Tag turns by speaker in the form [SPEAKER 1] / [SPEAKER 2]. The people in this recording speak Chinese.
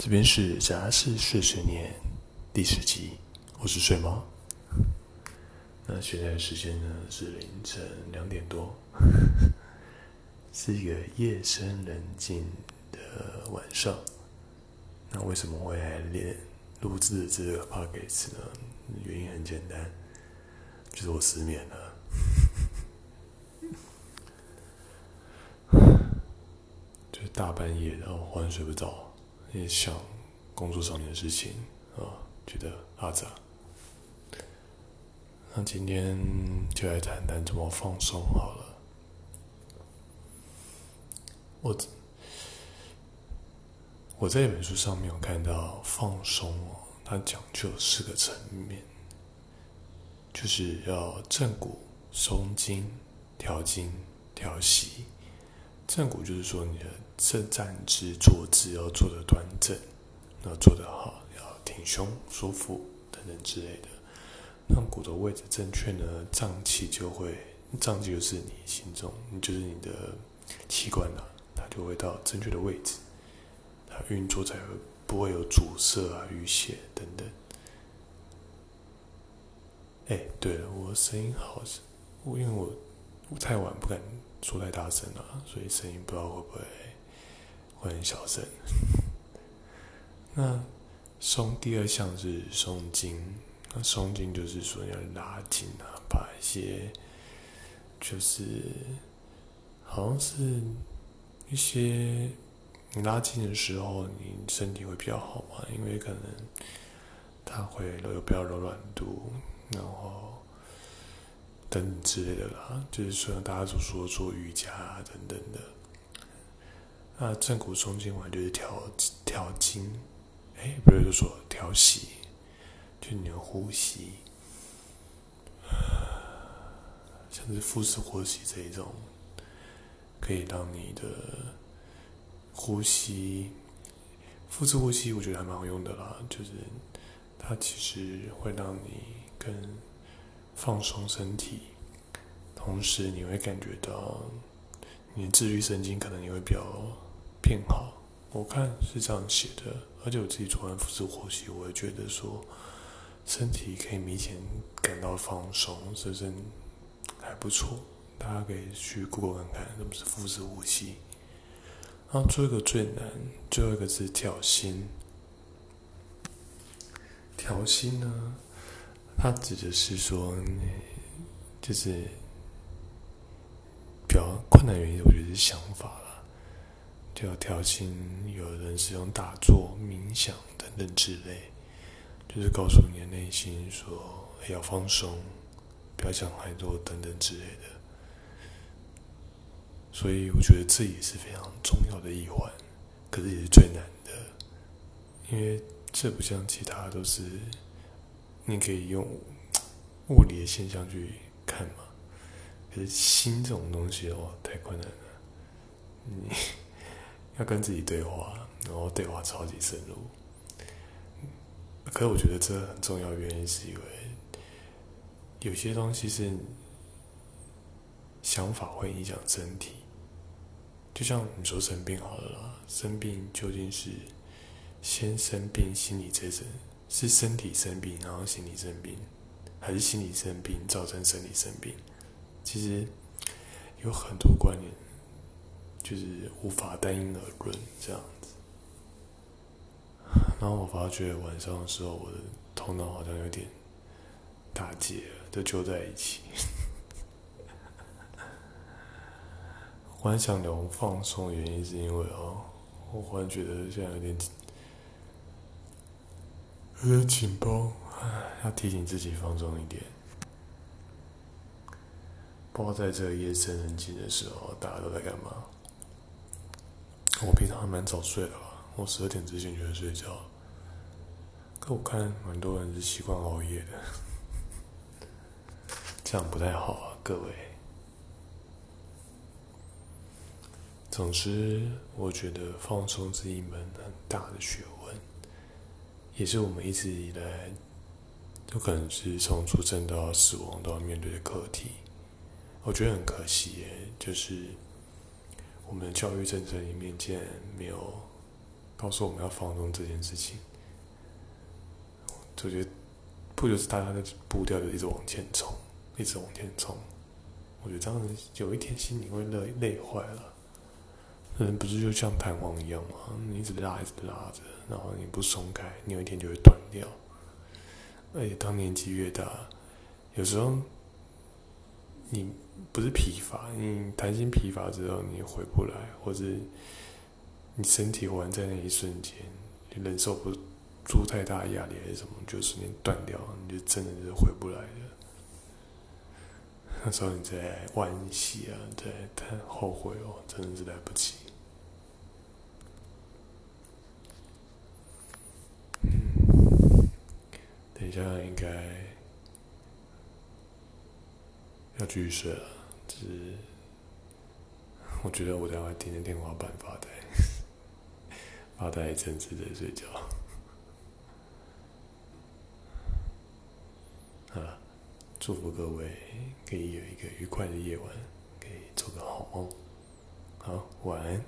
[SPEAKER 1] 这边是杂事睡十年第十集，我是睡猫。那现在的时间呢是凌晨两点多，是一个夜深人静的晚上。那为什么会来练录制这个 podcast 呢？原因很简单，就是我失眠了。就是大半夜，然后忽然睡不着。也想工作上面的事情啊，觉得阿杂。那今天就来谈谈怎么放松好了。我我在一本书上面有看到放松哦，它讲究四个层面，就是要正骨、松筋、调筋、调息。正骨就是说你的。正站姿、坐姿要做的端正，要做得好，要挺胸、舒服等等之类的。让骨头位置正确呢，脏器就会，脏器就是你心中，就是你的器官啊，它就会到正确的位置，它运作才会不会有阻塞啊、淤血等等。哎，对了，我声音好，我因为我我太晚不敢说太大声了，所以声音不知道会不会。会很小声。那松第二项是松筋，那松筋就是说要拉筋啊，把一些就是好像是一些你拉筋的时候，你身体会比较好嘛，因为可能它会有比较柔软度，然后等等之类的啦，就是说大家所说做瑜伽等等的。那正骨松筋丸就是调调筋，哎，不是就说调息，就你的呼吸，像是腹式呼吸这一种，可以让你的呼吸，腹式呼吸我觉得还蛮好用的啦，就是它其实会让你更放松身体，同时你会感觉到你的自律神经可能也会比较。变好，我看是这样写的，而且我自己做完腹式呼吸，我也觉得说身体可以明显感到放松，是不是还不错？大家可以去 Google 看看，什么是腹式呼吸。然后做一个最难，最后一个是调心。调心呢，它指的是说，就是比较困难原因，我觉得是想法了。就要调心，有人是用打坐、冥想等等之类，就是告诉你的内心说要放松，不要想太多等等之类的。所以我觉得这也是非常重要的一环，可是也是最难的，因为这不像其他都是你可以用物理的现象去看嘛，可是心这种东西哦，太困难了，你。要跟自己对话，然后对话超级深入。可是我觉得这很重要原因是因为有些东西是想法会影响身体。就像你说生病好了啦，生病究竟是先生病心理这层，是身体生病然后心理生病，还是心理生病造成身体生病？其实有很多观念。就是无法单因而论这样子，然后我发觉晚上的时候，我的头脑好像有点打结，都揪在一起。我很想聊放松原因是因为哦，我忽然觉得现在有点有点紧绷，要提醒自己放松一点。不知道在这夜深人静的时候，大家都在干嘛？我平常还蛮早睡的吧，我十二点之前就会睡觉。可我看蛮多人是习惯熬夜的，这样不太好啊，各位。总之，我觉得放松是一门很大的学问，也是我们一直以来都可能是从出生到死亡都要面对的课题。我觉得很可惜耶，就是。我们的教育政策里面竟然没有告诉我们要放纵这件事情。就觉得不就是大家的步调就一直往前冲，一直往前冲。我觉得这样子有一天心里会累累坏了。人不是就像弹簧一样吗？你一直拉，一直拉着，然后你不松开，你有一天就会断掉。而且当年纪越大，有时候你不是疲乏，你弹性疲乏之后，你回不来，或者你身体忽然在那一瞬间，你忍受不住太大压力还是什么，就瞬间断掉，你就真的是回不来了。那时候你在惋惜啊，在太后悔哦，真的是来不及。等一下应该要继续睡了，只是我觉得我待会盯着天花板发呆，发呆一阵子再睡觉。啊，祝福各位可以有一个愉快的夜晚，可以做个好梦。好，晚安。